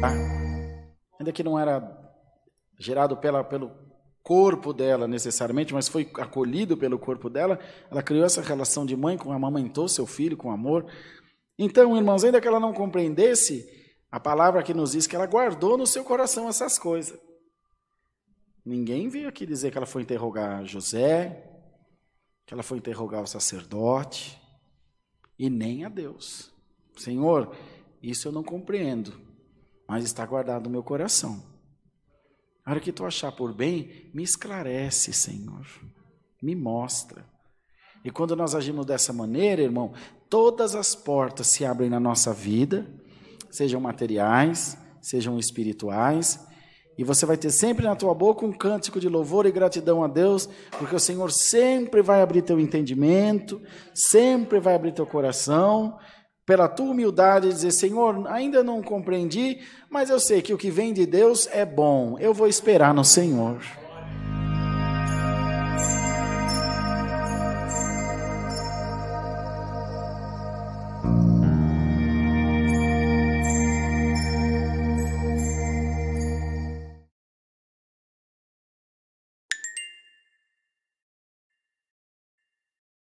Tá? Ainda que não era gerado pela, pelo corpo dela necessariamente, mas foi acolhido pelo corpo dela, ela criou essa relação de mãe com amamentou seu filho com amor. Então, irmãos, ainda que ela não compreendesse, a palavra que nos diz que ela guardou no seu coração essas coisas. Ninguém veio aqui dizer que ela foi interrogar José, que ela foi interrogar o sacerdote, e nem a Deus. Senhor, isso eu não compreendo, mas está guardado no meu coração. A hora que tu achar por bem, me esclarece, Senhor. Me mostra. E quando nós agimos dessa maneira, irmão, todas as portas se abrem na nossa vida, sejam materiais, sejam espirituais, e você vai ter sempre na tua boca um cântico de louvor e gratidão a Deus, porque o Senhor sempre vai abrir teu entendimento, sempre vai abrir teu coração, pela tua humildade, dizer: Senhor, ainda não compreendi, mas eu sei que o que vem de Deus é bom, eu vou esperar no Senhor.